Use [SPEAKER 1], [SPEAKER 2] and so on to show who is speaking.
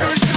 [SPEAKER 1] Earth.